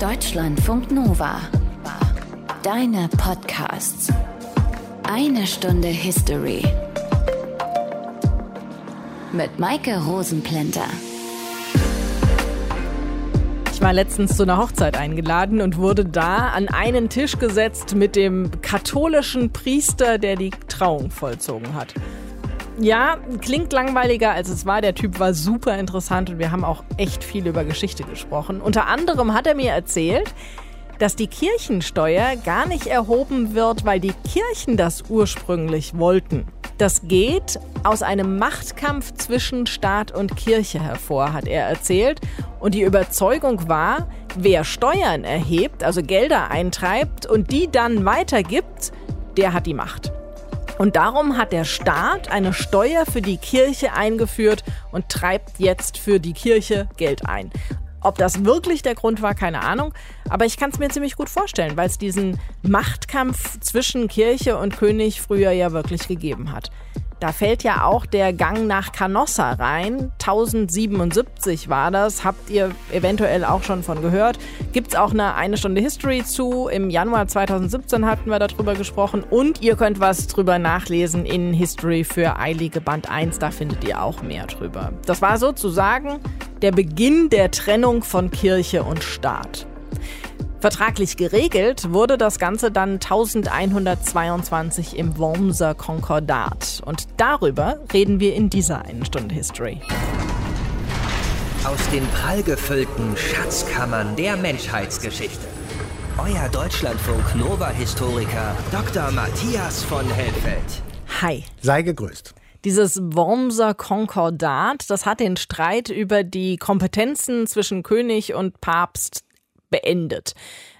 Deutschlandfunk Nova. Deine Podcasts. Eine Stunde History. Mit Maike Rosenplanter. Ich war letztens zu einer Hochzeit eingeladen und wurde da an einen Tisch gesetzt mit dem katholischen Priester, der die Trauung vollzogen hat. Ja, klingt langweiliger als es war. Der Typ war super interessant und wir haben auch echt viel über Geschichte gesprochen. Unter anderem hat er mir erzählt, dass die Kirchensteuer gar nicht erhoben wird, weil die Kirchen das ursprünglich wollten. Das geht aus einem Machtkampf zwischen Staat und Kirche hervor, hat er erzählt. Und die Überzeugung war, wer Steuern erhebt, also Gelder eintreibt und die dann weitergibt, der hat die Macht. Und darum hat der Staat eine Steuer für die Kirche eingeführt und treibt jetzt für die Kirche Geld ein. Ob das wirklich der Grund war, keine Ahnung. Aber ich kann es mir ziemlich gut vorstellen, weil es diesen Machtkampf zwischen Kirche und König früher ja wirklich gegeben hat. Da fällt ja auch der Gang nach Canossa rein. 1077 war das. Habt ihr eventuell auch schon von gehört. Gibt es auch eine eine Stunde History zu. Im Januar 2017 hatten wir darüber gesprochen. Und ihr könnt was drüber nachlesen in History für Eilige Band 1. Da findet ihr auch mehr drüber. Das war sozusagen der Beginn der Trennung von Kirche und Staat. Vertraglich geregelt wurde das Ganze dann 1122 im Wormser Konkordat. Und darüber reden wir in dieser einen Stunde History. Aus den prallgefüllten Schatzkammern der Menschheitsgeschichte. Euer Deutschlandfunk Nova-Historiker Dr. Matthias von Helfeld. Hi. Sei gegrüßt. Dieses Wormser Konkordat, das hat den Streit über die Kompetenzen zwischen König und Papst beendet.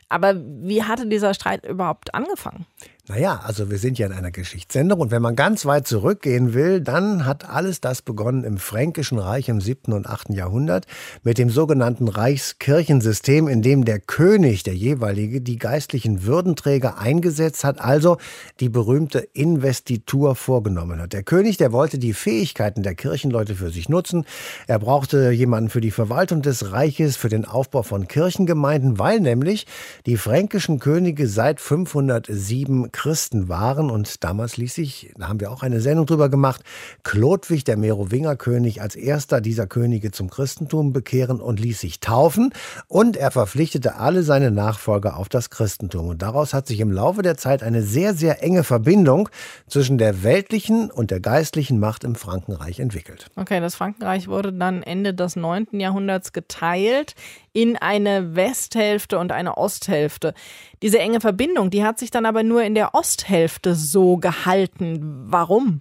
Aber wie hatte dieser Streit überhaupt angefangen? Naja, also wir sind ja in einer Geschichtssendung und wenn man ganz weit zurückgehen will, dann hat alles das begonnen im Fränkischen Reich im 7. und 8. Jahrhundert mit dem sogenannten Reichskirchensystem, in dem der König, der jeweilige, die geistlichen Würdenträger eingesetzt hat, also die berühmte Investitur vorgenommen hat. Der König, der wollte die Fähigkeiten der Kirchenleute für sich nutzen. Er brauchte jemanden für die Verwaltung des Reiches, für den Aufbau von Kirchengemeinden, weil nämlich die fränkischen Könige seit 507 Christen waren. Und damals ließ sich, da haben wir auch eine Sendung drüber gemacht, Chlodwig, der Merowingerkönig, als erster dieser Könige zum Christentum bekehren und ließ sich taufen. Und er verpflichtete alle seine Nachfolger auf das Christentum. Und daraus hat sich im Laufe der Zeit eine sehr, sehr enge Verbindung zwischen der weltlichen und der geistlichen Macht im Frankenreich entwickelt. Okay, das Frankenreich wurde dann Ende des 9. Jahrhunderts geteilt in eine Westhälfte und eine Osthälfte. Diese enge Verbindung, die hat sich dann aber nur in der Osthälfte so gehalten. Warum?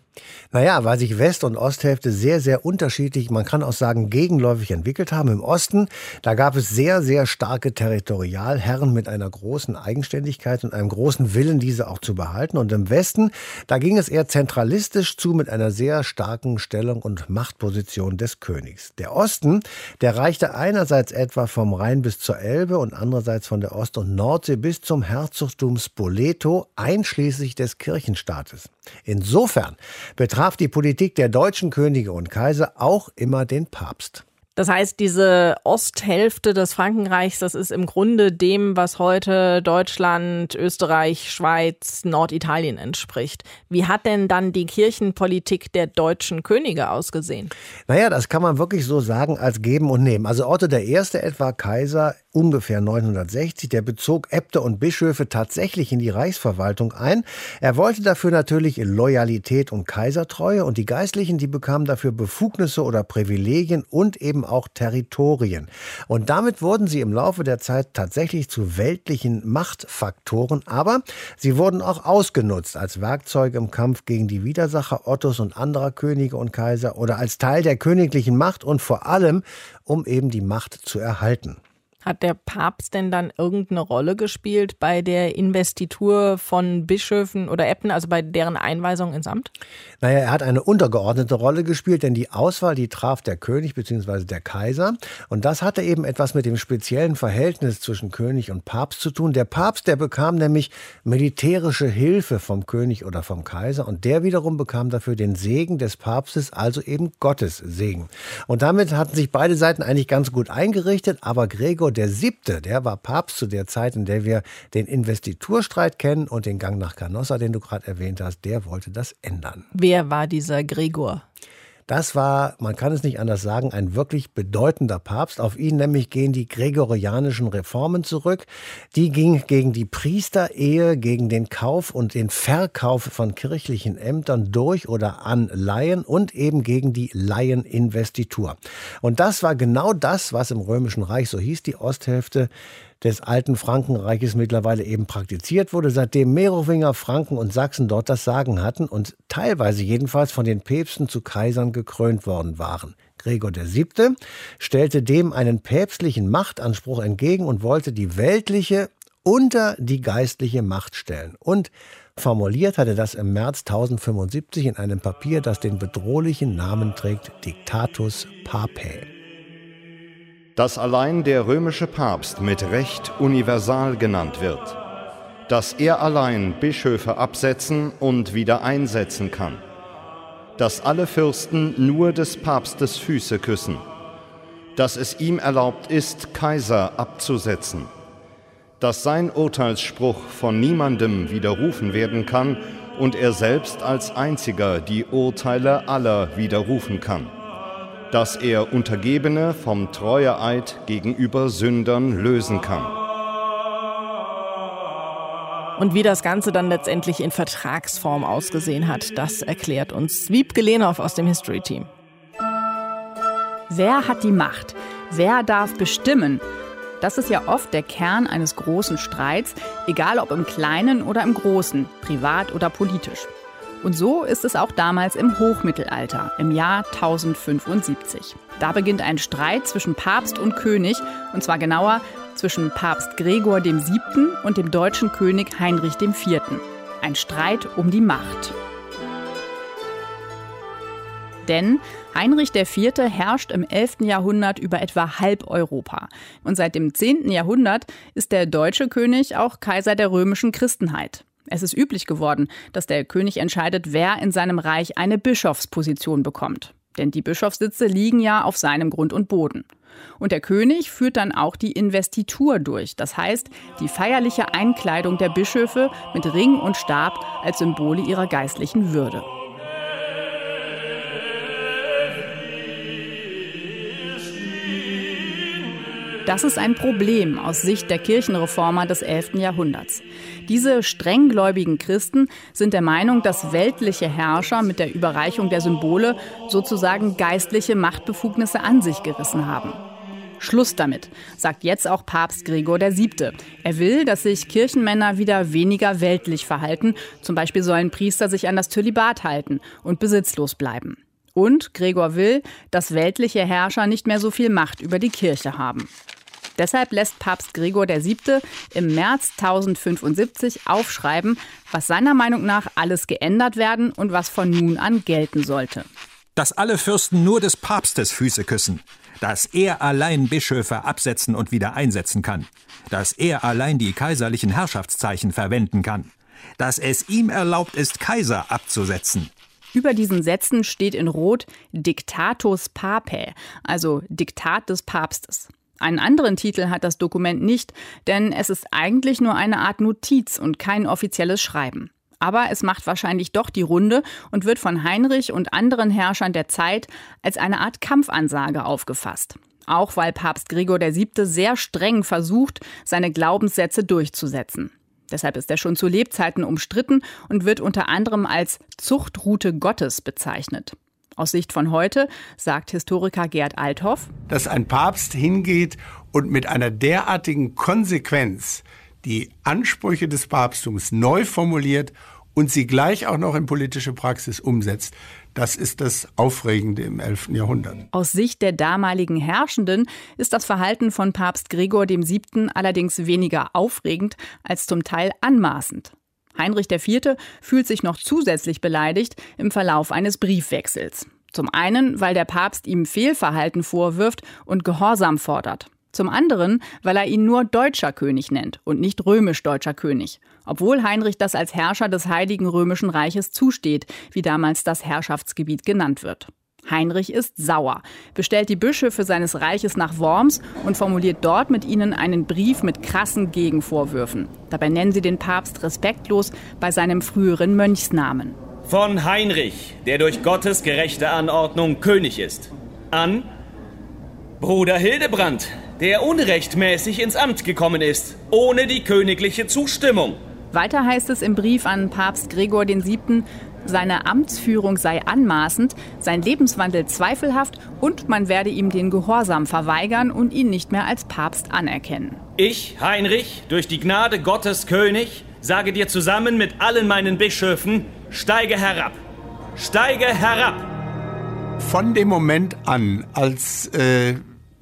Naja, weil sich West- und Osthälfte sehr, sehr unterschiedlich, man kann auch sagen, gegenläufig entwickelt haben. Im Osten, da gab es sehr, sehr starke Territorialherren mit einer großen Eigenständigkeit und einem großen Willen, diese auch zu behalten. Und im Westen, da ging es eher zentralistisch zu mit einer sehr starken Stellung und Machtposition des Königs. Der Osten, der reichte einerseits etwa vom Rhein bis zur Elbe und andererseits von der Ost- und Nordsee bis zum Herzogtum Spoleto, einschließlich des Kirchenstaates. Insofern betraf die Politik der deutschen Könige und Kaiser auch immer den Papst. Das heißt, diese Osthälfte des Frankenreichs, das ist im Grunde dem, was heute Deutschland, Österreich, Schweiz, Norditalien entspricht. Wie hat denn dann die Kirchenpolitik der deutschen Könige ausgesehen? Naja, das kann man wirklich so sagen als geben und nehmen. Also Otto I. etwa Kaiser ungefähr 960, der bezog Äbte und Bischöfe tatsächlich in die Reichsverwaltung ein. Er wollte dafür natürlich Loyalität und Kaisertreue und die Geistlichen, die bekamen dafür Befugnisse oder Privilegien und eben auch Territorien. Und damit wurden sie im Laufe der Zeit tatsächlich zu weltlichen Machtfaktoren, aber sie wurden auch ausgenutzt als Werkzeuge im Kampf gegen die Widersacher Ottos und anderer Könige und Kaiser oder als Teil der königlichen Macht und vor allem, um eben die Macht zu erhalten. Hat der Papst denn dann irgendeine Rolle gespielt bei der Investitur von Bischöfen oder Äbten, also bei deren Einweisung ins Amt? Naja, er hat eine untergeordnete Rolle gespielt, denn die Auswahl, die traf der König bzw. der Kaiser. Und das hatte eben etwas mit dem speziellen Verhältnis zwischen König und Papst zu tun. Der Papst, der bekam nämlich militärische Hilfe vom König oder vom Kaiser und der wiederum bekam dafür den Segen des Papstes, also eben Gottes Segen. Und damit hatten sich beide Seiten eigentlich ganz gut eingerichtet, aber Gregor der Siebte, der war Papst zu der Zeit, in der wir den Investiturstreit kennen und den Gang nach Canossa, den du gerade erwähnt hast, der wollte das ändern. Wer war dieser Gregor? Das war, man kann es nicht anders sagen, ein wirklich bedeutender Papst. Auf ihn nämlich gehen die gregorianischen Reformen zurück. Die ging gegen die Priesterehe, gegen den Kauf und den Verkauf von kirchlichen Ämtern durch oder an Laien und eben gegen die Laieninvestitur. Und das war genau das, was im Römischen Reich, so hieß die Osthälfte, des alten Frankenreiches mittlerweile eben praktiziert wurde, seitdem Merowinger, Franken und Sachsen dort das Sagen hatten und teilweise jedenfalls von den Päpsten zu Kaisern gekrönt worden waren. Gregor VII. stellte dem einen päpstlichen Machtanspruch entgegen und wollte die weltliche unter die geistliche Macht stellen. Und formuliert hatte das im März 1075 in einem Papier, das den bedrohlichen Namen trägt Dictatus Papae dass allein der römische Papst mit Recht universal genannt wird, dass er allein Bischöfe absetzen und wieder einsetzen kann, dass alle Fürsten nur des Papstes Füße küssen, dass es ihm erlaubt ist, Kaiser abzusetzen, dass sein Urteilsspruch von niemandem widerrufen werden kann und er selbst als einziger die Urteile aller widerrufen kann dass er Untergebene vom Treueeid gegenüber Sündern lösen kann. Und wie das Ganze dann letztendlich in Vertragsform ausgesehen hat, das erklärt uns Wiebke Lehnhoff aus dem History Team. Wer hat die Macht? Wer darf bestimmen? Das ist ja oft der Kern eines großen Streits, egal ob im Kleinen oder im Großen, privat oder politisch. Und so ist es auch damals im Hochmittelalter, im Jahr 1075. Da beginnt ein Streit zwischen Papst und König, und zwar genauer zwischen Papst Gregor VII. und dem deutschen König Heinrich IV. Ein Streit um die Macht. Denn Heinrich IV. herrscht im 11. Jahrhundert über etwa halb Europa. Und seit dem 10. Jahrhundert ist der deutsche König auch Kaiser der römischen Christenheit. Es ist üblich geworden, dass der König entscheidet, wer in seinem Reich eine Bischofsposition bekommt. Denn die Bischofssitze liegen ja auf seinem Grund und Boden. Und der König führt dann auch die Investitur durch, das heißt die feierliche Einkleidung der Bischöfe mit Ring und Stab als Symbole ihrer geistlichen Würde. Das ist ein Problem aus Sicht der Kirchenreformer des 11. Jahrhunderts. Diese strenggläubigen Christen sind der Meinung, dass weltliche Herrscher mit der Überreichung der Symbole sozusagen geistliche Machtbefugnisse an sich gerissen haben. Schluss damit, sagt jetzt auch Papst Gregor VII. Er will, dass sich Kirchenmänner wieder weniger weltlich verhalten. Zum Beispiel sollen Priester sich an das Zölibat halten und besitzlos bleiben. Und Gregor will, dass weltliche Herrscher nicht mehr so viel Macht über die Kirche haben. Deshalb lässt Papst Gregor VII. im März 1075 aufschreiben, was seiner Meinung nach alles geändert werden und was von nun an gelten sollte. Dass alle Fürsten nur des Papstes Füße küssen, dass er allein Bischöfe absetzen und wieder einsetzen kann, dass er allein die kaiserlichen Herrschaftszeichen verwenden kann, dass es ihm erlaubt ist, Kaiser abzusetzen, über diesen Sätzen steht in Rot Dictatus Papae, also Diktat des Papstes. Einen anderen Titel hat das Dokument nicht, denn es ist eigentlich nur eine Art Notiz und kein offizielles Schreiben. Aber es macht wahrscheinlich doch die Runde und wird von Heinrich und anderen Herrschern der Zeit als eine Art Kampfansage aufgefasst. Auch weil Papst Gregor VII. sehr streng versucht, seine Glaubenssätze durchzusetzen. Deshalb ist er schon zu Lebzeiten umstritten und wird unter anderem als Zuchtroute Gottes bezeichnet. Aus Sicht von heute sagt Historiker Gerd Althoff, dass ein Papst hingeht und mit einer derartigen Konsequenz die Ansprüche des Papsttums neu formuliert und sie gleich auch noch in politische Praxis umsetzt. Das ist das Aufregende im 11. Jahrhundert. Aus Sicht der damaligen Herrschenden ist das Verhalten von Papst Gregor VII. allerdings weniger aufregend als zum Teil anmaßend. Heinrich IV. fühlt sich noch zusätzlich beleidigt im Verlauf eines Briefwechsels. Zum einen, weil der Papst ihm Fehlverhalten vorwirft und Gehorsam fordert. Zum anderen, weil er ihn nur deutscher König nennt und nicht römisch-deutscher König, obwohl Heinrich das als Herrscher des Heiligen Römischen Reiches zusteht, wie damals das Herrschaftsgebiet genannt wird. Heinrich ist sauer, bestellt die Bischöfe seines Reiches nach Worms und formuliert dort mit ihnen einen Brief mit krassen Gegenvorwürfen. Dabei nennen sie den Papst respektlos bei seinem früheren Mönchsnamen. Von Heinrich, der durch Gottes gerechte Anordnung König ist. An Bruder Hildebrand, der unrechtmäßig ins Amt gekommen ist, ohne die königliche Zustimmung. Weiter heißt es im Brief an Papst Gregor VII., seine Amtsführung sei anmaßend, sein Lebenswandel zweifelhaft und man werde ihm den Gehorsam verweigern und ihn nicht mehr als Papst anerkennen. Ich, Heinrich, durch die Gnade Gottes König, sage dir zusammen mit allen meinen Bischöfen, steige herab. Steige herab! Von dem Moment an, als äh,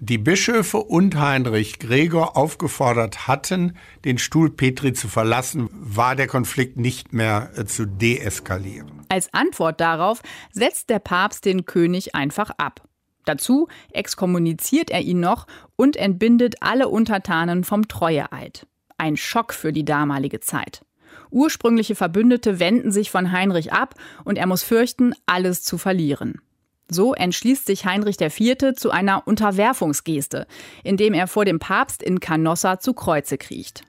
die Bischöfe und Heinrich Gregor aufgefordert hatten, den Stuhl Petri zu verlassen, war der Konflikt nicht mehr äh, zu deeskalieren. Als Antwort darauf setzt der Papst den König einfach ab. Dazu exkommuniziert er ihn noch und entbindet alle Untertanen vom Treueeid. Ein Schock für die damalige Zeit. Ursprüngliche Verbündete wenden sich von Heinrich ab und er muss fürchten, alles zu verlieren. So entschließt sich Heinrich IV. zu einer Unterwerfungsgeste, indem er vor dem Papst in Canossa zu Kreuze kriecht.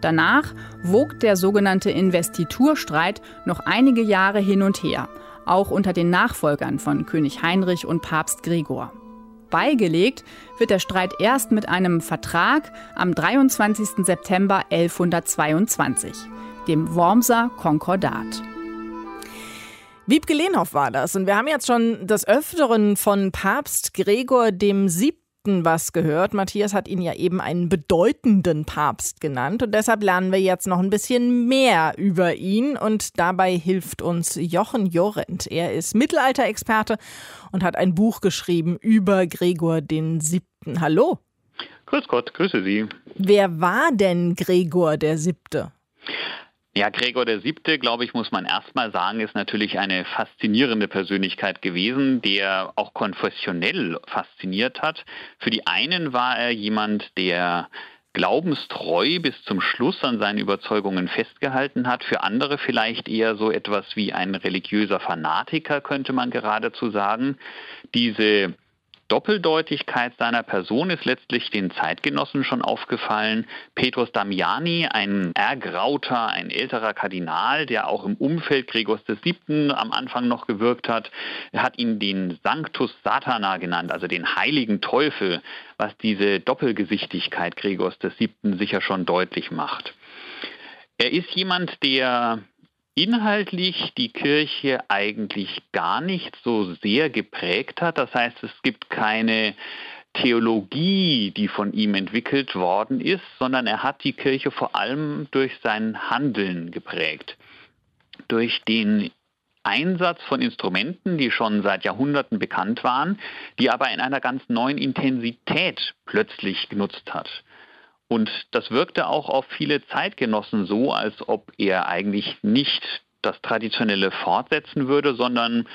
Danach wogt der sogenannte Investiturstreit noch einige Jahre hin und her, auch unter den Nachfolgern von König Heinrich und Papst Gregor. Beigelegt wird der Streit erst mit einem Vertrag am 23. September 1122, dem Wormser Konkordat. Wiebke Lehnhoff war das. Und wir haben jetzt schon des Öfteren von Papst Gregor dem Siebten was gehört. Matthias hat ihn ja eben einen bedeutenden Papst genannt. Und deshalb lernen wir jetzt noch ein bisschen mehr über ihn. Und dabei hilft uns Jochen Jorent. Er ist Mittelalterexperte und hat ein Buch geschrieben über Gregor den Siebten. Hallo. Grüß Gott, grüße Sie. Wer war denn Gregor der Siebte? Ja, Gregor der Siebte, glaube ich, muss man erstmal sagen, ist natürlich eine faszinierende Persönlichkeit gewesen, der auch konfessionell fasziniert hat. Für die einen war er jemand, der glaubenstreu bis zum Schluss an seinen Überzeugungen festgehalten hat. Für andere vielleicht eher so etwas wie ein religiöser Fanatiker, könnte man geradezu sagen. Diese Doppeldeutigkeit seiner Person ist letztlich den Zeitgenossen schon aufgefallen. Petrus Damiani, ein ergrauter, ein älterer Kardinal, der auch im Umfeld Gregors VII. am Anfang noch gewirkt hat, hat ihn den Sanctus Satana genannt, also den heiligen Teufel, was diese Doppelgesichtigkeit Gregors VII. sicher schon deutlich macht. Er ist jemand, der inhaltlich die Kirche eigentlich gar nicht so sehr geprägt hat. Das heißt, es gibt keine Theologie, die von ihm entwickelt worden ist, sondern er hat die Kirche vor allem durch sein Handeln geprägt. Durch den Einsatz von Instrumenten, die schon seit Jahrhunderten bekannt waren, die aber in einer ganz neuen Intensität plötzlich genutzt hat. Und das wirkte auch auf viele Zeitgenossen so, als ob er eigentlich nicht das Traditionelle fortsetzen würde, sondern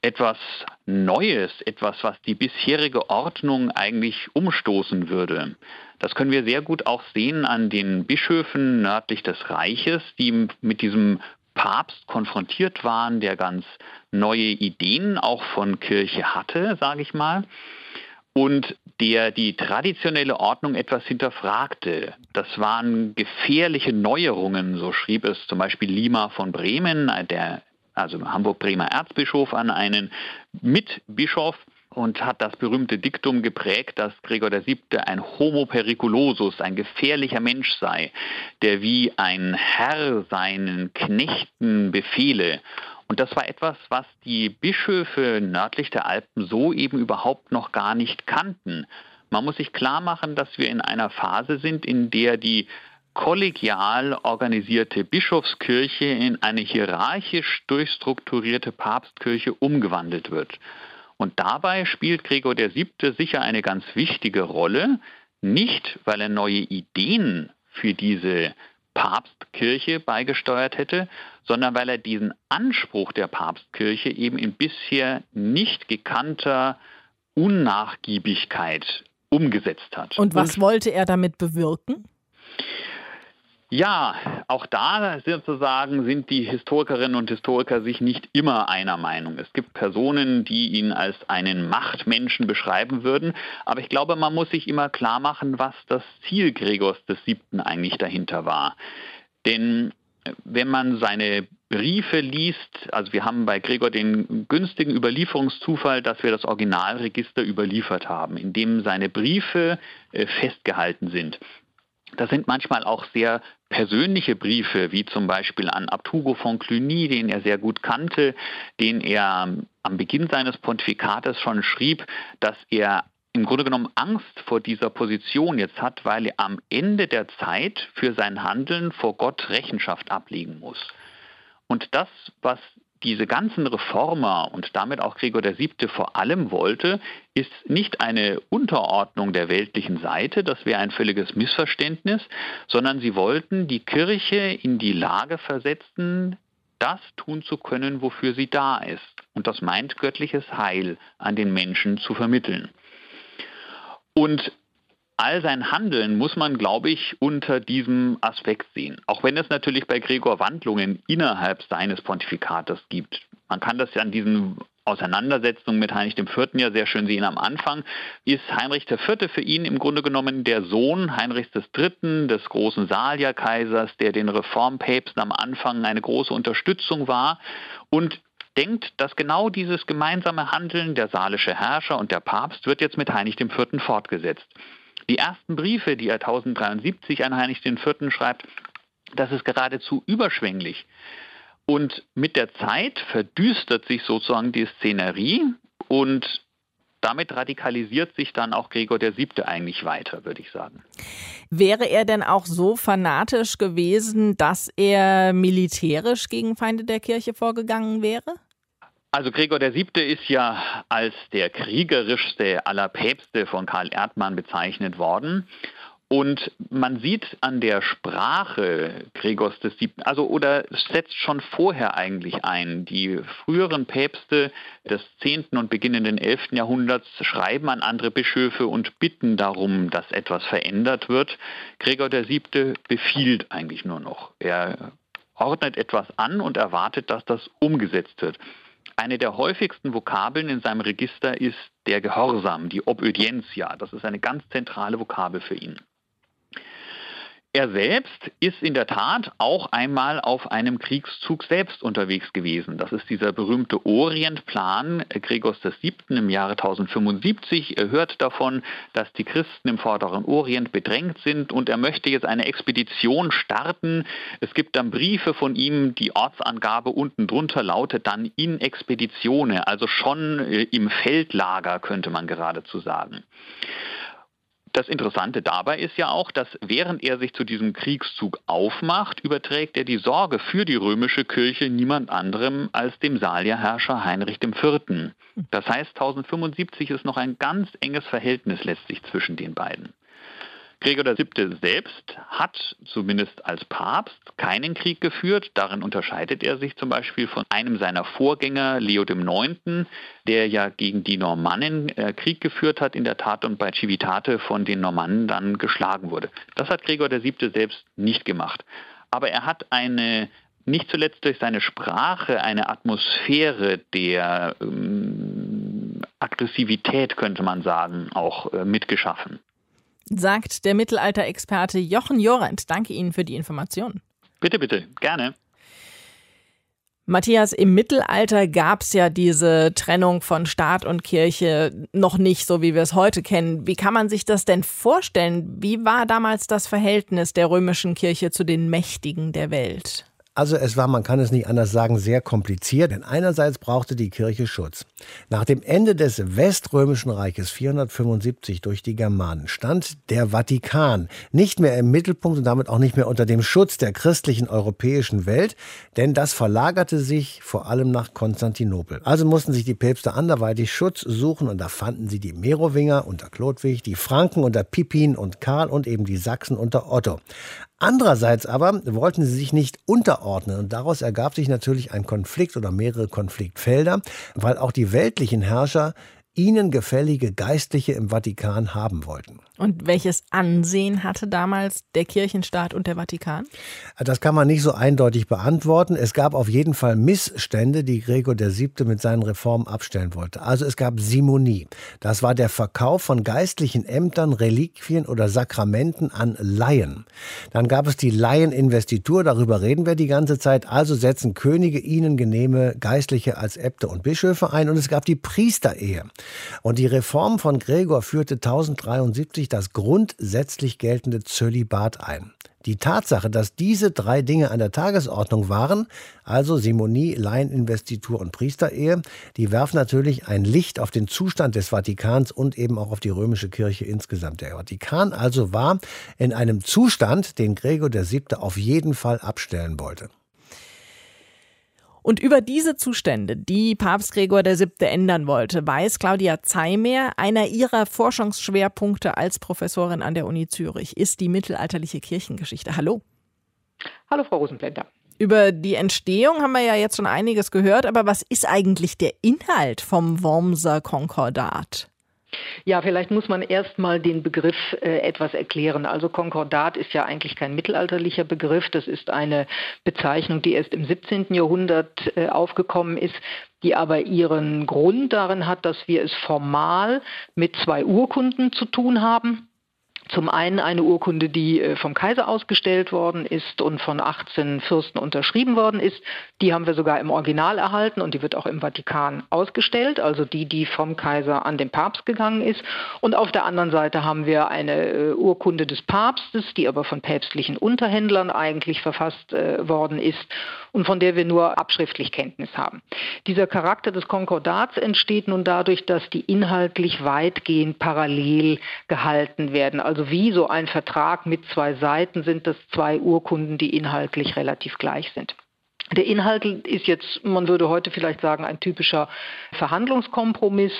etwas Neues, etwas, was die bisherige Ordnung eigentlich umstoßen würde. Das können wir sehr gut auch sehen an den Bischöfen nördlich des Reiches, die mit diesem Papst konfrontiert waren, der ganz neue Ideen auch von Kirche hatte, sage ich mal und der die traditionelle Ordnung etwas hinterfragte. Das waren gefährliche Neuerungen, so schrieb es zum Beispiel Lima von Bremen, der also Hamburg-Bremer Erzbischof, an einen Mitbischof und hat das berühmte Diktum geprägt, dass Gregor VII. ein Homo periculosus, ein gefährlicher Mensch sei, der wie ein Herr seinen Knechten befehle. Und das war etwas, was die Bischöfe nördlich der Alpen so eben überhaupt noch gar nicht kannten. Man muss sich klar machen, dass wir in einer Phase sind, in der die kollegial organisierte Bischofskirche in eine hierarchisch durchstrukturierte Papstkirche umgewandelt wird. Und dabei spielt Gregor VII. sicher eine ganz wichtige Rolle, nicht weil er neue Ideen für diese Papstkirche beigesteuert hätte, sondern weil er diesen Anspruch der Papstkirche eben in bisher nicht gekannter Unnachgiebigkeit umgesetzt hat. Und was Und, wollte er damit bewirken? Ja, auch da sozusagen sind die Historikerinnen und Historiker sich nicht immer einer Meinung. Es gibt Personen, die ihn als einen Machtmenschen beschreiben würden, aber ich glaube, man muss sich immer klar machen, was das Ziel Gregors VII. eigentlich dahinter war. Denn wenn man seine Briefe liest, also wir haben bei Gregor den günstigen Überlieferungszufall, dass wir das Originalregister überliefert haben, in dem seine Briefe äh, festgehalten sind. Das sind manchmal auch sehr persönliche Briefe, wie zum Beispiel an Abtugo von Cluny, den er sehr gut kannte, den er am Beginn seines Pontifikates schon schrieb, dass er im Grunde genommen Angst vor dieser Position jetzt hat, weil er am Ende der Zeit für sein Handeln vor Gott Rechenschaft ablegen muss. Und das, was diese ganzen Reformer und damit auch Gregor VII. vor allem wollte, ist nicht eine Unterordnung der weltlichen Seite, das wäre ein völliges Missverständnis, sondern sie wollten die Kirche in die Lage versetzen, das tun zu können, wofür sie da ist. Und das meint göttliches Heil an den Menschen zu vermitteln. Und all sein Handeln muss man, glaube ich, unter diesem Aspekt sehen. Auch wenn es natürlich bei Gregor Wandlungen innerhalb seines Pontifikates gibt. Man kann das ja an diesen Auseinandersetzungen mit Heinrich IV. ja sehr schön sehen. Am Anfang ist Heinrich IV. für ihn im Grunde genommen der Sohn Heinrichs III., des großen Salierkaisers, der den Reformpäpsten am Anfang eine große Unterstützung war. Und denkt, dass genau dieses gemeinsame Handeln der salische Herrscher und der Papst wird jetzt mit Heinrich IV. fortgesetzt. Die ersten Briefe, die er 1073 an Heinrich IV. schreibt, das ist geradezu überschwänglich. Und mit der Zeit verdüstert sich sozusagen die Szenerie und damit radikalisiert sich dann auch Gregor VII. eigentlich weiter, würde ich sagen. Wäre er denn auch so fanatisch gewesen, dass er militärisch gegen Feinde der Kirche vorgegangen wäre? Also Gregor VII. ist ja als der kriegerischste aller Päpste von Karl Erdmann bezeichnet worden. Und man sieht an der Sprache Gregors VII., also oder setzt schon vorher eigentlich ein. Die früheren Päpste des 10. und beginnenden 11. Jahrhunderts schreiben an andere Bischöfe und bitten darum, dass etwas verändert wird. Gregor VII. befiehlt eigentlich nur noch. Er ordnet etwas an und erwartet, dass das umgesetzt wird. Eine der häufigsten Vokabeln in seinem Register ist der Gehorsam, die Obödientia. Das ist eine ganz zentrale Vokabel für ihn. Er selbst ist in der Tat auch einmal auf einem Kriegszug selbst unterwegs gewesen. Das ist dieser berühmte Orientplan Gregors VII. im Jahre 1075. Er hört davon, dass die Christen im vorderen Orient bedrängt sind und er möchte jetzt eine Expedition starten. Es gibt dann Briefe von ihm, die Ortsangabe unten drunter lautet dann in Expeditione, also schon äh, im Feldlager könnte man geradezu sagen. Das Interessante dabei ist ja auch, dass während er sich zu diesem Kriegszug aufmacht, überträgt er die Sorge für die römische Kirche niemand anderem als dem Salierherrscher Heinrich IV. Das heißt, 1075 ist noch ein ganz enges Verhältnis letztlich zwischen den beiden. Gregor VII. selbst hat zumindest als Papst keinen Krieg geführt. Darin unterscheidet er sich zum Beispiel von einem seiner Vorgänger, Leo IX., der ja gegen die Normannen äh, Krieg geführt hat in der Tat und bei Civitate von den Normannen dann geschlagen wurde. Das hat Gregor VII. selbst nicht gemacht. Aber er hat eine nicht zuletzt durch seine Sprache eine Atmosphäre der ähm, Aggressivität, könnte man sagen, auch äh, mitgeschaffen sagt der Mittelalterexperte Jochen Jorent. Danke Ihnen für die Informationen. Bitte, bitte, gerne. Matthias, im Mittelalter gab es ja diese Trennung von Staat und Kirche noch nicht, so wie wir es heute kennen. Wie kann man sich das denn vorstellen? Wie war damals das Verhältnis der römischen Kirche zu den Mächtigen der Welt? Also es war, man kann es nicht anders sagen, sehr kompliziert, denn einerseits brauchte die Kirche Schutz. Nach dem Ende des Weströmischen Reiches 475 durch die Germanen stand der Vatikan nicht mehr im Mittelpunkt und damit auch nicht mehr unter dem Schutz der christlichen europäischen Welt, denn das verlagerte sich vor allem nach Konstantinopel. Also mussten sich die Päpste anderweitig Schutz suchen und da fanden sie die Merowinger unter Chlodwig, die Franken unter Pippin und Karl und eben die Sachsen unter Otto. Andererseits aber wollten sie sich nicht unterordnen. Und daraus ergab sich natürlich ein Konflikt oder mehrere Konfliktfelder, weil auch die weltlichen Herrscher ihnen gefällige Geistliche im Vatikan haben wollten. Und welches Ansehen hatte damals der Kirchenstaat und der Vatikan? Das kann man nicht so eindeutig beantworten. Es gab auf jeden Fall Missstände, die Gregor VII. mit seinen Reformen abstellen wollte. Also es gab Simonie. Das war der Verkauf von geistlichen Ämtern, Reliquien oder Sakramenten an Laien. Dann gab es die Laieninvestitur, darüber reden wir die ganze Zeit. Also setzen Könige ihnen genehme Geistliche als Äbte und Bischöfe ein. Und es gab die Priesterehe. Und die Reform von Gregor führte 1073 das grundsätzlich geltende Zölibat ein. Die Tatsache, dass diese drei Dinge an der Tagesordnung waren, also Simonie, Laieninvestitur und Priesterehe, die werfen natürlich ein Licht auf den Zustand des Vatikans und eben auch auf die römische Kirche insgesamt. Der Vatikan also war in einem Zustand, den Gregor VII. auf jeden Fall abstellen wollte. Und über diese Zustände, die Papst Gregor VII. ändern wollte, weiß Claudia Zeimer, einer ihrer Forschungsschwerpunkte als Professorin an der Uni Zürich ist die mittelalterliche Kirchengeschichte. Hallo. Hallo, Frau Rosenblender. Über die Entstehung haben wir ja jetzt schon einiges gehört, aber was ist eigentlich der Inhalt vom Wormser Konkordat? Ja, vielleicht muss man erst mal den Begriff äh, etwas erklären. Also Konkordat ist ja eigentlich kein mittelalterlicher Begriff. Das ist eine Bezeichnung, die erst im 17. Jahrhundert äh, aufgekommen ist die aber ihren Grund darin hat, dass wir es formal mit zwei Urkunden zu tun haben. Zum einen eine Urkunde, die äh, vom Kaiser ausgestellt worden ist und von 18 Fürsten unterschrieben worden ist. Die haben wir sogar im Original erhalten und die wird auch im Vatikan ausgestellt, also die, die vom Kaiser an den Papst gegangen ist. Und auf der anderen Seite haben wir eine äh, Urkunde des Papstes, die aber von päpstlichen Unterhändlern eigentlich verfasst äh, worden ist und von der wir nur abschriftlich Kenntnis haben. Dieser Charakter des Konkordats entsteht nun dadurch, dass die inhaltlich weitgehend parallel gehalten werden. Also wie so ein Vertrag mit zwei Seiten sind das zwei Urkunden, die inhaltlich relativ gleich sind. Der Inhalt ist jetzt, man würde heute vielleicht sagen, ein typischer Verhandlungskompromiss.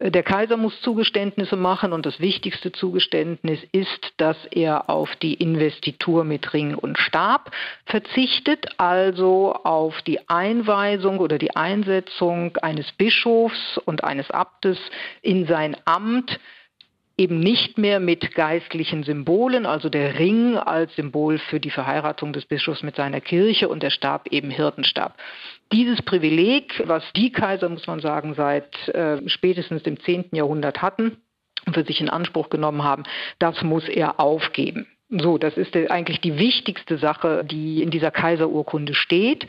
Der Kaiser muss Zugeständnisse machen und das wichtigste Zugeständnis ist, dass er auf die Investitur mit Ring und Stab verzichtet, also auf die Einweisung oder die Einsetzung eines Bischofs und eines Abtes in sein Amt eben nicht mehr mit geistlichen Symbolen, also der Ring als Symbol für die Verheiratung des Bischofs mit seiner Kirche und der Stab eben Hirtenstab. Dieses Privileg, was die Kaiser, muss man sagen, seit äh, spätestens dem 10. Jahrhundert hatten und für sich in Anspruch genommen haben, das muss er aufgeben. So, das ist eigentlich die wichtigste Sache, die in dieser Kaiserurkunde steht.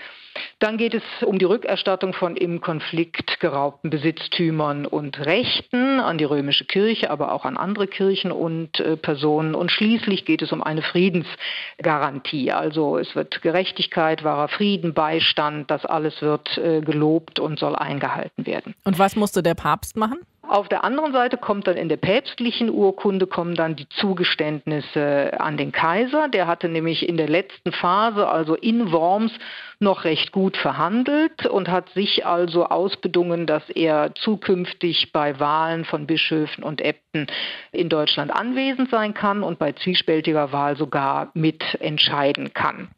Dann geht es um die Rückerstattung von im Konflikt geraubten Besitztümern und Rechten an die römische Kirche, aber auch an andere Kirchen und äh, Personen. Und schließlich geht es um eine Friedensgarantie. Also es wird Gerechtigkeit, wahrer Frieden, Beistand, das alles wird äh, gelobt und soll eingehalten werden. Und was musste der Papst machen? Auf der anderen Seite kommt dann in der päpstlichen Urkunde kommen dann die Zugeständnisse an den Kaiser. Der hatte nämlich in der letzten Phase, also in Worms, noch recht gut verhandelt und hat sich also ausbedungen, dass er zukünftig bei Wahlen von Bischöfen und Äbten in Deutschland anwesend sein kann und bei zwiespältiger Wahl sogar mitentscheiden kann.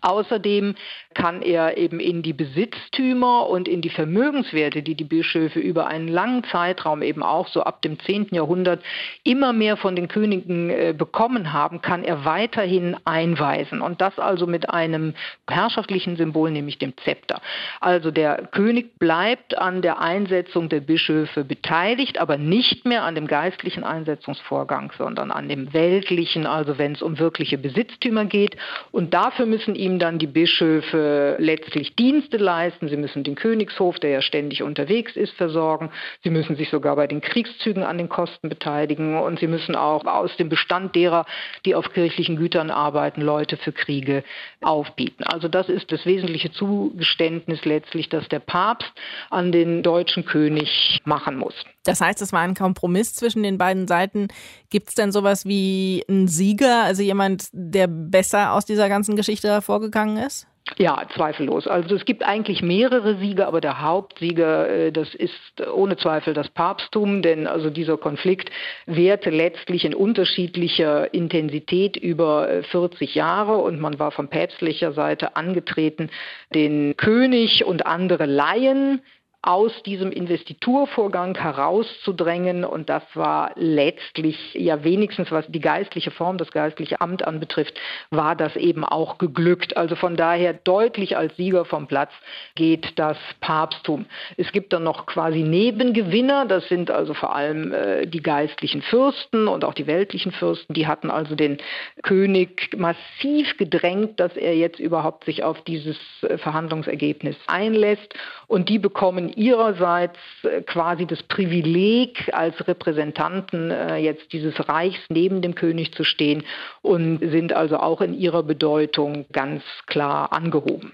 Außerdem kann er eben in die Besitztümer und in die Vermögenswerte, die die Bischöfe über einen langen Zeitraum eben auch so ab dem 10. Jahrhundert immer mehr von den Königen äh, bekommen haben, kann er weiterhin einweisen. Und das also mit einem herrschaftlichen Symbol, nämlich dem Zepter. Also der König bleibt an der Einsetzung der Bischöfe beteiligt, aber nicht mehr an dem geistlichen Einsetzungsvorgang, sondern an dem weltlichen, also wenn es um wirkliche Besitztümer geht. Und dafür müssen ihm dann die Bischöfe letztlich Dienste leisten. Sie müssen den Königshof, der ja ständig unterwegs ist, versorgen. Sie müssen sich sogar bei den Kriegszügen an den Kosten beteiligen und sie müssen auch aus dem Bestand derer, die auf kirchlichen Gütern arbeiten, Leute für Kriege aufbieten. Also das ist das wesentliche Zugeständnis letztlich, das der Papst an den deutschen König machen muss. Das heißt, es war ein Kompromiss zwischen den beiden Seiten. Gibt es denn sowas wie einen Sieger, also jemand, der besser aus dieser ganzen Geschichte hervorgegangen ist? Ja, zweifellos. Also es gibt eigentlich mehrere Sieger, aber der Hauptsieger, äh, das ist ohne Zweifel das Papsttum, denn also dieser Konflikt währte letztlich in unterschiedlicher Intensität über 40 äh, Jahre und man war von päpstlicher Seite angetreten, den König und andere Laien aus diesem Investiturvorgang herauszudrängen. Und das war letztlich ja wenigstens, was die geistliche Form, das geistliche Amt anbetrifft, war das eben auch geglückt. Also von daher deutlich als Sieger vom Platz geht das Papsttum. Es gibt dann noch quasi Nebengewinner, das sind also vor allem äh, die geistlichen Fürsten und auch die weltlichen Fürsten, die hatten also den König massiv gedrängt, dass er jetzt überhaupt sich auf dieses äh, Verhandlungsergebnis einlässt und die bekommen ihrerseits äh, quasi das Privileg, als Repräsentanten äh, jetzt dieses Reichs neben dem König zu stehen und sind also auch in ihrer Bedeutung ganz klar angehoben.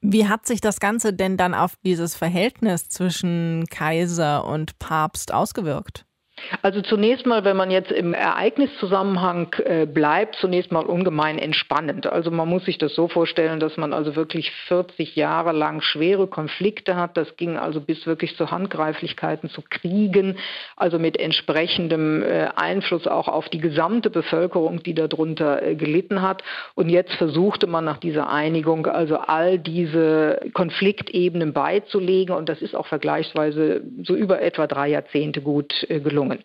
Wie hat sich das Ganze denn dann auf dieses Verhältnis zwischen Kaiser und Papst ausgewirkt? Also zunächst mal, wenn man jetzt im Ereigniszusammenhang äh, bleibt, zunächst mal ungemein entspannend. Also man muss sich das so vorstellen, dass man also wirklich 40 Jahre lang schwere Konflikte hat. Das ging also bis wirklich zu Handgreiflichkeiten, zu Kriegen, also mit entsprechendem äh, Einfluss auch auf die gesamte Bevölkerung, die darunter äh, gelitten hat. Und jetzt versuchte man nach dieser Einigung also all diese Konfliktebenen beizulegen. Und das ist auch vergleichsweise so über etwa drei Jahrzehnte gut gelungen gelungen.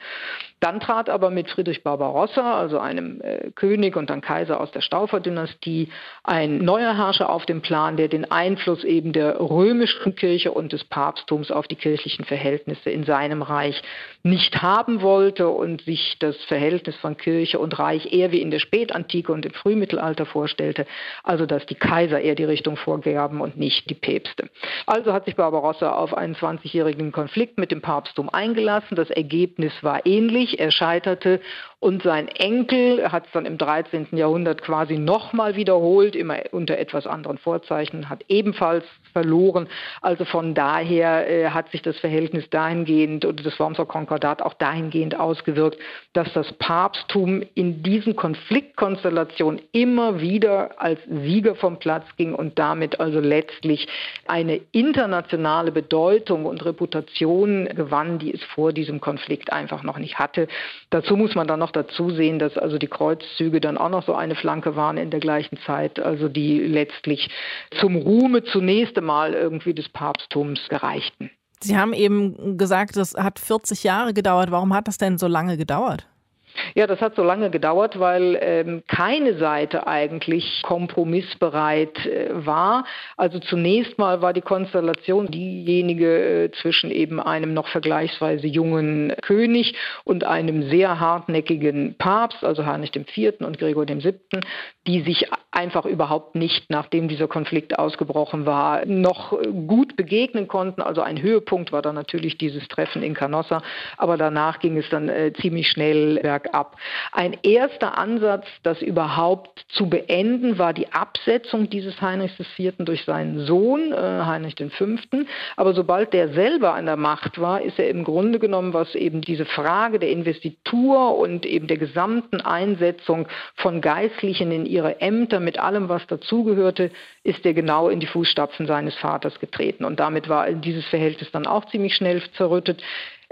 Dann trat aber mit Friedrich Barbarossa, also einem äh, König und dann Kaiser aus der Staufer-Dynastie, ein neuer Herrscher auf den Plan, der den Einfluss eben der römischen Kirche und des Papsttums auf die kirchlichen Verhältnisse in seinem Reich nicht haben wollte und sich das Verhältnis von Kirche und Reich eher wie in der Spätantike und im Frühmittelalter vorstellte, also dass die Kaiser eher die Richtung vorgaben und nicht die Päpste. Also hat sich Barbarossa auf einen 20-jährigen Konflikt mit dem Papsttum eingelassen. Das Ergebnis war ähnlich. Er scheiterte und sein Enkel hat es dann im 13. Jahrhundert quasi nochmal wiederholt, immer unter etwas anderen Vorzeichen, hat ebenfalls verloren. Also von daher äh, hat sich das Verhältnis dahingehend oder das Wormser Konkordat auch dahingehend ausgewirkt, dass das Papsttum in diesen Konfliktkonstellationen immer wieder als Sieger vom Platz ging und damit also letztlich eine internationale Bedeutung und Reputation gewann, die es vor diesem Konflikt einfach noch nicht hatte. Dazu muss man dann noch dazu sehen, dass also die Kreuzzüge dann auch noch so eine Flanke waren in der gleichen Zeit, also die letztlich zum Ruhme zunächst einmal irgendwie des Papsttums gereichten. Sie haben eben gesagt, das hat 40 Jahre gedauert. Warum hat das denn so lange gedauert? Ja, das hat so lange gedauert, weil ähm, keine Seite eigentlich kompromissbereit äh, war. Also zunächst mal war die Konstellation diejenige äh, zwischen eben einem noch vergleichsweise jungen König und einem sehr hartnäckigen Papst, also Heinrich IV. und Gregor VII., die sich einfach überhaupt nicht, nachdem dieser Konflikt ausgebrochen war, noch gut begegnen konnten. Also ein Höhepunkt war dann natürlich dieses Treffen in Canossa, aber danach ging es dann äh, ziemlich schnell bergab. Ein erster Ansatz, das überhaupt zu beenden, war die Absetzung dieses Heinrichs IV. durch seinen Sohn, äh, Heinrich V. Aber sobald der selber an der Macht war, ist er im Grunde genommen, was eben diese Frage der Investitur und eben der gesamten Einsetzung von Geistlichen in ihre Ämter mit allem, was dazugehörte, ist er genau in die Fußstapfen seines Vaters getreten. Und damit war dieses Verhältnis dann auch ziemlich schnell zerrüttet.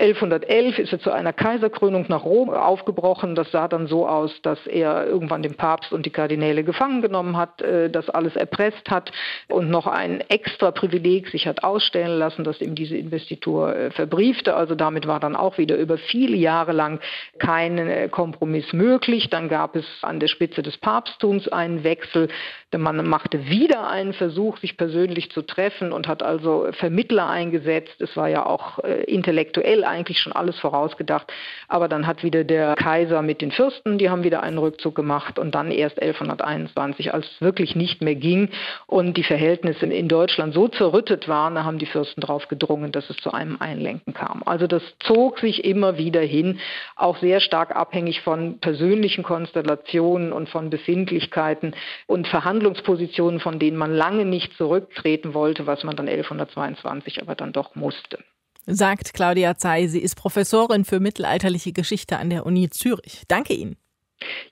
1111 ist er zu einer Kaiserkrönung nach Rom aufgebrochen. Das sah dann so aus, dass er irgendwann den Papst und die Kardinäle gefangen genommen hat, äh, das alles erpresst hat und noch ein extra Privileg sich hat ausstellen lassen, das ihm diese Investitur äh, verbriefte. Also damit war dann auch wieder über viele Jahre lang kein äh, Kompromiss möglich. Dann gab es an der Spitze des Papsttums einen Wechsel. Der Mann machte wieder einen Versuch, sich persönlich zu treffen und hat also Vermittler eingesetzt. Es war ja auch intellektuell eigentlich schon alles vorausgedacht. Aber dann hat wieder der Kaiser mit den Fürsten, die haben wieder einen Rückzug gemacht und dann erst 1121, als es wirklich nicht mehr ging und die Verhältnisse in Deutschland so zerrüttet waren, da haben die Fürsten darauf gedrungen, dass es zu einem Einlenken kam. Also das zog sich immer wieder hin, auch sehr stark abhängig von persönlichen Konstellationen und von Befindlichkeiten und Verhandlungspositionen, von denen man lange nicht zurücktreten wollte, was man dann 1122 aber dann doch musste sagt Claudia Zey. Sie ist Professorin für mittelalterliche Geschichte an der Uni Zürich. Danke Ihnen.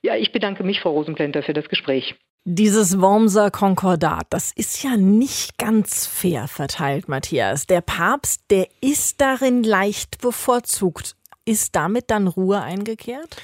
Ja, ich bedanke mich, Frau Rosenplenter, für das Gespräch. Dieses Wormser Konkordat, das ist ja nicht ganz fair verteilt, Matthias. Der Papst, der ist darin leicht bevorzugt. Ist damit dann Ruhe eingekehrt?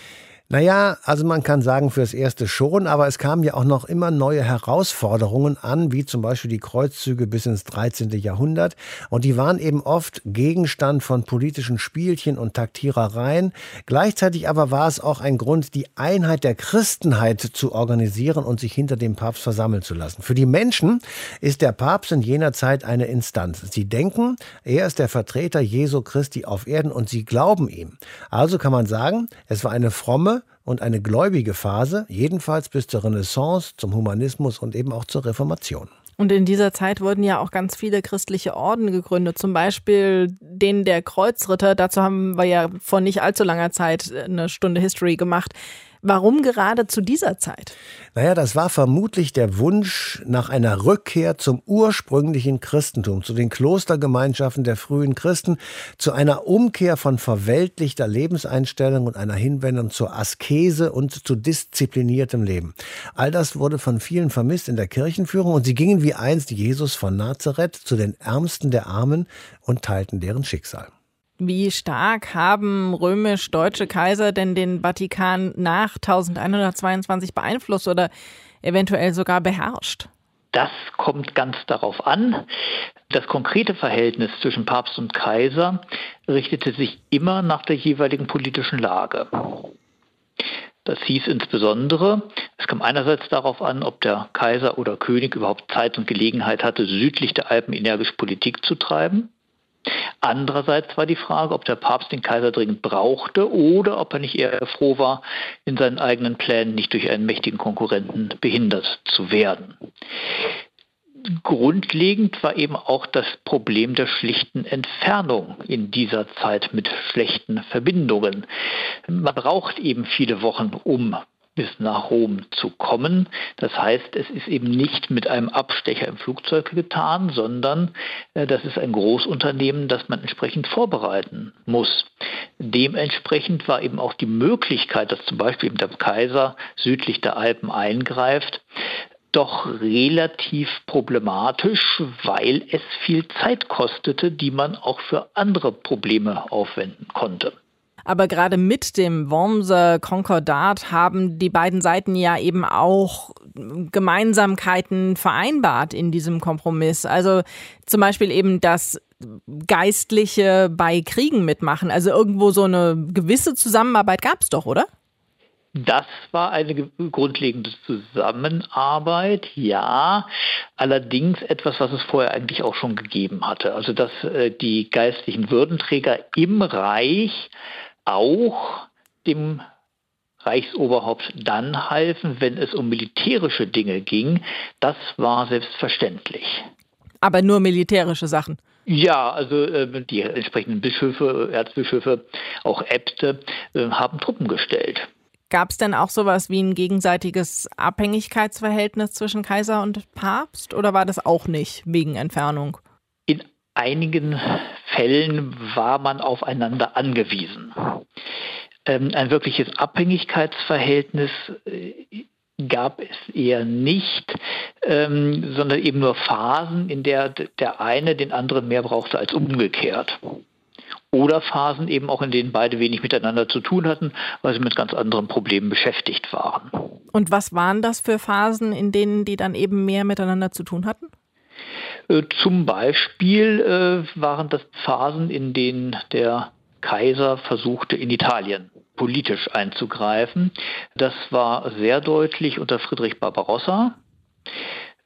Naja, also man kann sagen, fürs Erste schon, aber es kamen ja auch noch immer neue Herausforderungen an, wie zum Beispiel die Kreuzzüge bis ins 13. Jahrhundert. Und die waren eben oft Gegenstand von politischen Spielchen und Taktierereien. Gleichzeitig aber war es auch ein Grund, die Einheit der Christenheit zu organisieren und sich hinter dem Papst versammeln zu lassen. Für die Menschen ist der Papst in jener Zeit eine Instanz. Sie denken, er ist der Vertreter Jesu Christi auf Erden und sie glauben ihm. Also kann man sagen, es war eine fromme, und eine gläubige Phase, jedenfalls bis zur Renaissance, zum Humanismus und eben auch zur Reformation. Und in dieser Zeit wurden ja auch ganz viele christliche Orden gegründet, zum Beispiel den der Kreuzritter. Dazu haben wir ja vor nicht allzu langer Zeit eine Stunde History gemacht. Warum gerade zu dieser Zeit? Naja, das war vermutlich der Wunsch nach einer Rückkehr zum ursprünglichen Christentum, zu den Klostergemeinschaften der frühen Christen, zu einer Umkehr von verweltlichter Lebenseinstellung und einer Hinwendung zur Askese und zu diszipliniertem Leben. All das wurde von vielen vermisst in der Kirchenführung und sie gingen wie einst Jesus von Nazareth zu den Ärmsten der Armen und teilten deren Schicksal. Wie stark haben römisch-deutsche Kaiser denn den Vatikan nach 1122 beeinflusst oder eventuell sogar beherrscht? Das kommt ganz darauf an. Das konkrete Verhältnis zwischen Papst und Kaiser richtete sich immer nach der jeweiligen politischen Lage. Das hieß insbesondere, es kam einerseits darauf an, ob der Kaiser oder König überhaupt Zeit und Gelegenheit hatte, südlich der Alpen energisch Politik zu treiben. Andererseits war die Frage, ob der Papst den Kaiser dringend brauchte oder ob er nicht eher froh war, in seinen eigenen Plänen nicht durch einen mächtigen Konkurrenten behindert zu werden. Grundlegend war eben auch das Problem der schlichten Entfernung in dieser Zeit mit schlechten Verbindungen. Man braucht eben viele Wochen, um bis nach Rom zu kommen. Das heißt, es ist eben nicht mit einem Abstecher im Flugzeug getan, sondern äh, das ist ein Großunternehmen, das man entsprechend vorbereiten muss. Dementsprechend war eben auch die Möglichkeit, dass zum Beispiel der Kaiser südlich der Alpen eingreift, doch relativ problematisch, weil es viel Zeit kostete, die man auch für andere Probleme aufwenden konnte. Aber gerade mit dem Wormser Konkordat haben die beiden Seiten ja eben auch Gemeinsamkeiten vereinbart in diesem Kompromiss. Also zum Beispiel eben das Geistliche bei Kriegen mitmachen. Also irgendwo so eine gewisse Zusammenarbeit gab es doch, oder? Das war eine grundlegende Zusammenarbeit, ja, allerdings etwas, was es vorher eigentlich auch schon gegeben hatte. Also dass äh, die geistlichen Würdenträger im Reich auch dem Reichsoberhaupt dann halfen, wenn es um militärische Dinge ging. Das war selbstverständlich. Aber nur militärische Sachen. Ja, also äh, die entsprechenden Bischöfe, Erzbischöfe, auch Äbte äh, haben Truppen gestellt. Gab es denn auch sowas wie ein gegenseitiges Abhängigkeitsverhältnis zwischen Kaiser und Papst oder war das auch nicht wegen Entfernung? In einigen Fällen war man aufeinander angewiesen. Ähm, ein wirkliches Abhängigkeitsverhältnis äh, gab es eher nicht, ähm, sondern eben nur Phasen, in der der eine den anderen mehr brauchte als umgekehrt. Oder Phasen eben auch, in denen beide wenig miteinander zu tun hatten, weil sie mit ganz anderen Problemen beschäftigt waren. Und was waren das für Phasen, in denen die dann eben mehr miteinander zu tun hatten? Äh, zum Beispiel äh, waren das Phasen, in denen der Kaiser versuchte, in Italien politisch einzugreifen. Das war sehr deutlich unter Friedrich Barbarossa.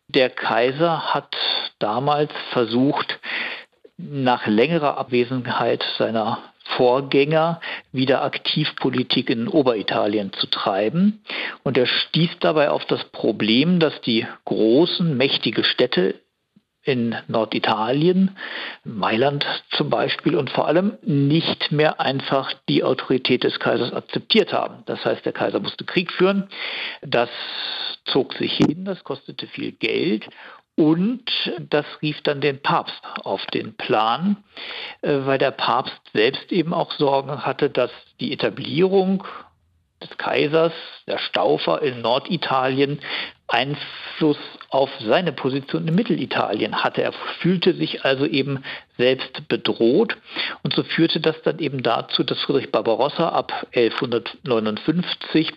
Der Kaiser hat damals versucht, nach längerer Abwesenheit seiner Vorgänger wieder Aktivpolitik in Oberitalien zu treiben. Und er stieß dabei auf das Problem, dass die großen, mächtige Städte in Norditalien, Mailand zum Beispiel, und vor allem nicht mehr einfach die Autorität des Kaisers akzeptiert haben. Das heißt, der Kaiser musste Krieg führen. Das zog sich hin, das kostete viel Geld und das rief dann den Papst auf den Plan, äh, weil der Papst selbst eben auch Sorgen hatte, dass die Establierung des Kaisers, der Staufer in Norditalien, Einfluss auf seine Position in Mittelitalien hatte. Er fühlte sich also eben selbst bedroht und so führte das dann eben dazu, dass Friedrich Barbarossa ab 1159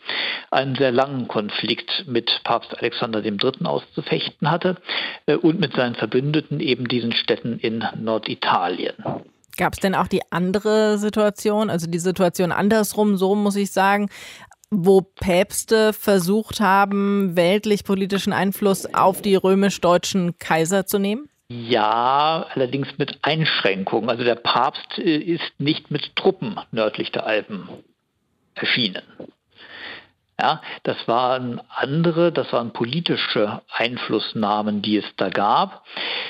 einen sehr langen Konflikt mit Papst Alexander III. auszufechten hatte äh, und mit seinen Verbündeten eben diesen Städten in Norditalien. Gab es denn auch die andere Situation, also die Situation andersrum, so muss ich sagen, wo Päpste versucht haben, weltlich politischen Einfluss auf die römisch-deutschen Kaiser zu nehmen? Ja, allerdings mit Einschränkungen. Also der Papst äh, ist nicht mit Truppen nördlich der Alpen erschienen. Ja, das waren andere, das waren politische Einflussnahmen, die es da gab,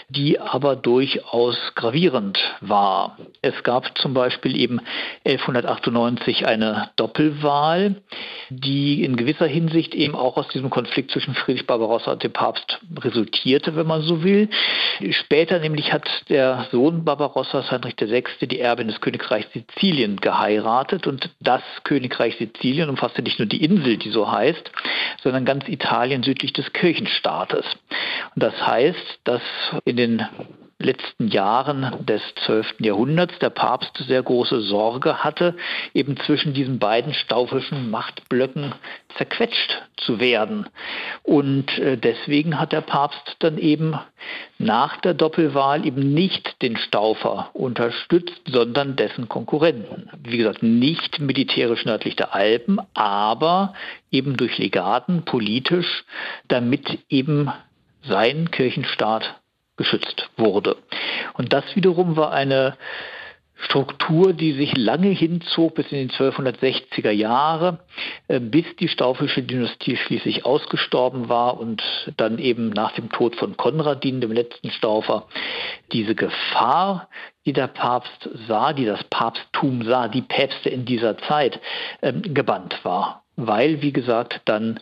die aber durchaus gravierend war. Es gab zum Beispiel eben 1198 eine Doppelwahl, die in gewisser Hinsicht eben auch aus diesem Konflikt zwischen Friedrich Barbarossa und dem Papst resultierte, wenn man so will. Später nämlich hat der Sohn Barbarossas, Heinrich VI., die Erbin des Königreichs Sizilien geheiratet und das Königreich Sizilien umfasste nicht nur die Insel, die so heißt, sondern ganz Italien südlich des Kirchenstaates. Und das heißt, dass in den letzten Jahren des 12. Jahrhunderts der Papst sehr große Sorge hatte, eben zwischen diesen beiden staufischen Machtblöcken zerquetscht zu werden. Und äh, deswegen hat der Papst dann eben nach der Doppelwahl eben nicht den Staufer unterstützt, sondern dessen Konkurrenten. Wie gesagt, nicht militärisch nördlich der Alpen, aber eben durch Legaten politisch, damit eben sein Kirchenstaat geschützt wurde. Und das wiederum war eine Struktur, die sich lange hinzog bis in die 1260er Jahre, äh, bis die staufische Dynastie schließlich ausgestorben war und dann eben nach dem Tod von Konradin, dem letzten Staufer, diese Gefahr, die der Papst sah, die das Papsttum sah, die Päpste in dieser Zeit ähm, gebannt war. Weil, wie gesagt, dann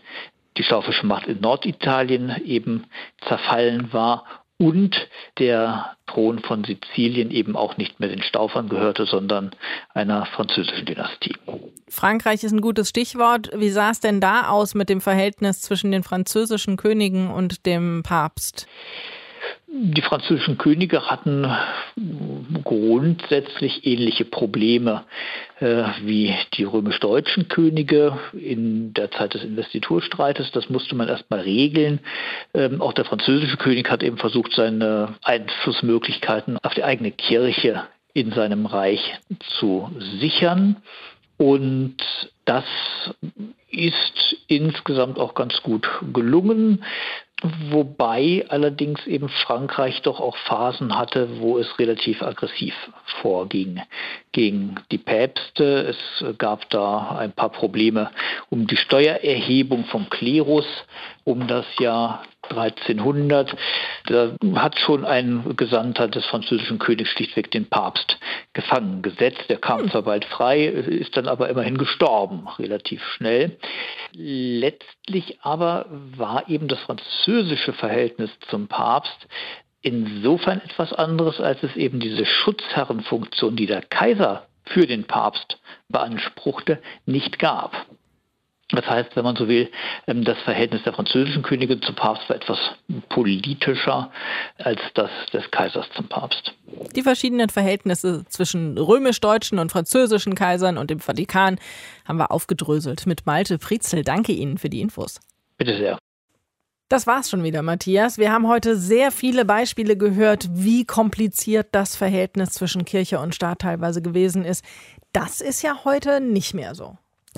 die staufische Macht in Norditalien eben zerfallen war und der Thron von Sizilien eben auch nicht mehr den Staufern gehörte, sondern einer französischen Dynastie. Frankreich ist ein gutes Stichwort. Wie sah es denn da aus mit dem Verhältnis zwischen den französischen Königen und dem Papst? Die französischen Könige hatten grundsätzlich ähnliche Probleme äh, wie die römisch-deutschen Könige in der Zeit des Investiturstreites. Das musste man erstmal regeln. Ähm, auch der französische König hat eben versucht, seine Einflussmöglichkeiten auf die eigene Kirche in seinem Reich zu sichern. Und das ist insgesamt auch ganz gut gelungen. Wobei allerdings eben Frankreich doch auch Phasen hatte, wo es relativ aggressiv vorging gegen die Päpste. Es gab da ein paar Probleme um die Steuererhebung vom Klerus um das Jahr 1300. Da hat schon ein Gesandter des französischen Königs schlichtweg den Papst gefangen gesetzt. Der kam zwar bald frei, ist dann aber immerhin gestorben, relativ schnell. Letztlich aber war eben das französische Verhältnis zum Papst insofern etwas anderes, als es eben diese Schutzherrenfunktion, die der Kaiser für den Papst beanspruchte, nicht gab. Das heißt, wenn man so will, ähm, das Verhältnis der französischen Könige zum Papst war etwas politischer als das des Kaisers zum Papst. Die verschiedenen Verhältnisse zwischen römisch-deutschen und französischen Kaisern und dem Vatikan haben wir aufgedröselt mit Malte Prietzel. Danke Ihnen für die Infos. Bitte sehr. Das war's schon wieder, Matthias. Wir haben heute sehr viele Beispiele gehört, wie kompliziert das Verhältnis zwischen Kirche und Staat teilweise gewesen ist. Das ist ja heute nicht mehr so.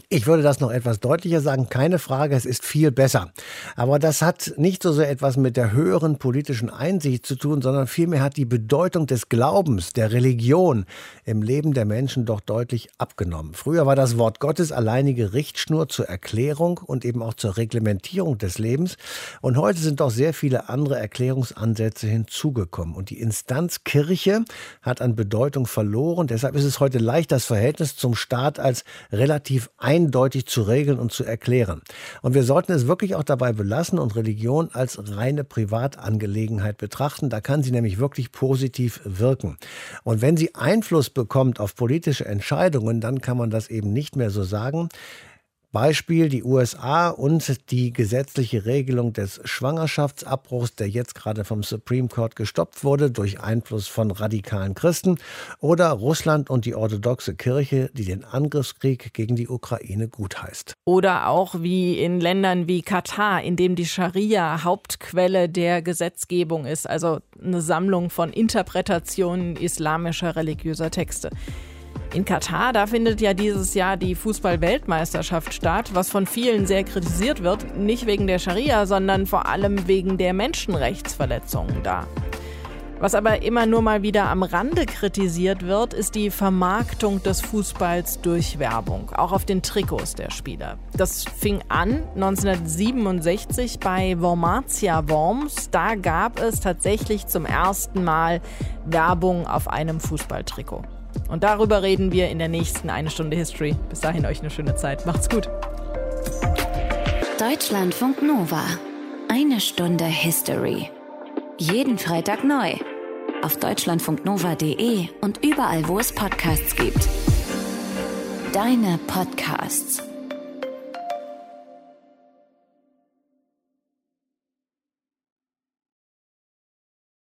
Ich würde das noch etwas deutlicher sagen. Keine Frage, es ist viel besser. Aber das hat nicht so sehr etwas mit der höheren politischen Einsicht zu tun, sondern vielmehr hat die Bedeutung des Glaubens, der Religion im Leben der Menschen doch deutlich abgenommen. Früher war das Wort Gottes alleinige Richtschnur zur Erklärung und eben auch zur Reglementierung des Lebens. Und heute sind doch sehr viele andere Erklärungsansätze hinzugekommen. Und die Instanz Kirche hat an Bedeutung verloren. Deshalb ist es heute leicht, das Verhältnis zum Staat als relativ eindeutig zu regeln und zu erklären. Und wir sollten es wirklich auch dabei belassen und Religion als reine Privatangelegenheit betrachten. Da kann sie nämlich wirklich positiv wirken. Und wenn sie Einfluss bekommt auf politische Entscheidungen, dann kann man das eben nicht mehr so sagen. Beispiel die USA und die gesetzliche Regelung des Schwangerschaftsabbruchs, der jetzt gerade vom Supreme Court gestoppt wurde durch Einfluss von radikalen Christen. Oder Russland und die orthodoxe Kirche, die den Angriffskrieg gegen die Ukraine gutheißt. Oder auch wie in Ländern wie Katar, in dem die Scharia Hauptquelle der Gesetzgebung ist, also eine Sammlung von Interpretationen islamischer religiöser Texte. In Katar, da findet ja dieses Jahr die Fußball-Weltmeisterschaft statt, was von vielen sehr kritisiert wird, nicht wegen der Scharia, sondern vor allem wegen der Menschenrechtsverletzungen da. Was aber immer nur mal wieder am Rande kritisiert wird, ist die Vermarktung des Fußballs durch Werbung, auch auf den Trikots der Spieler. Das fing an 1967 bei Wormatia Worms. Da gab es tatsächlich zum ersten Mal Werbung auf einem Fußballtrikot. Und darüber reden wir in der nächsten Eine Stunde History. Bis dahin euch eine schöne Zeit. Macht's gut. Deutschlandfunk Nova. Eine Stunde History. Jeden Freitag neu. Auf deutschlandfunknova.de und überall, wo es Podcasts gibt. Deine Podcasts.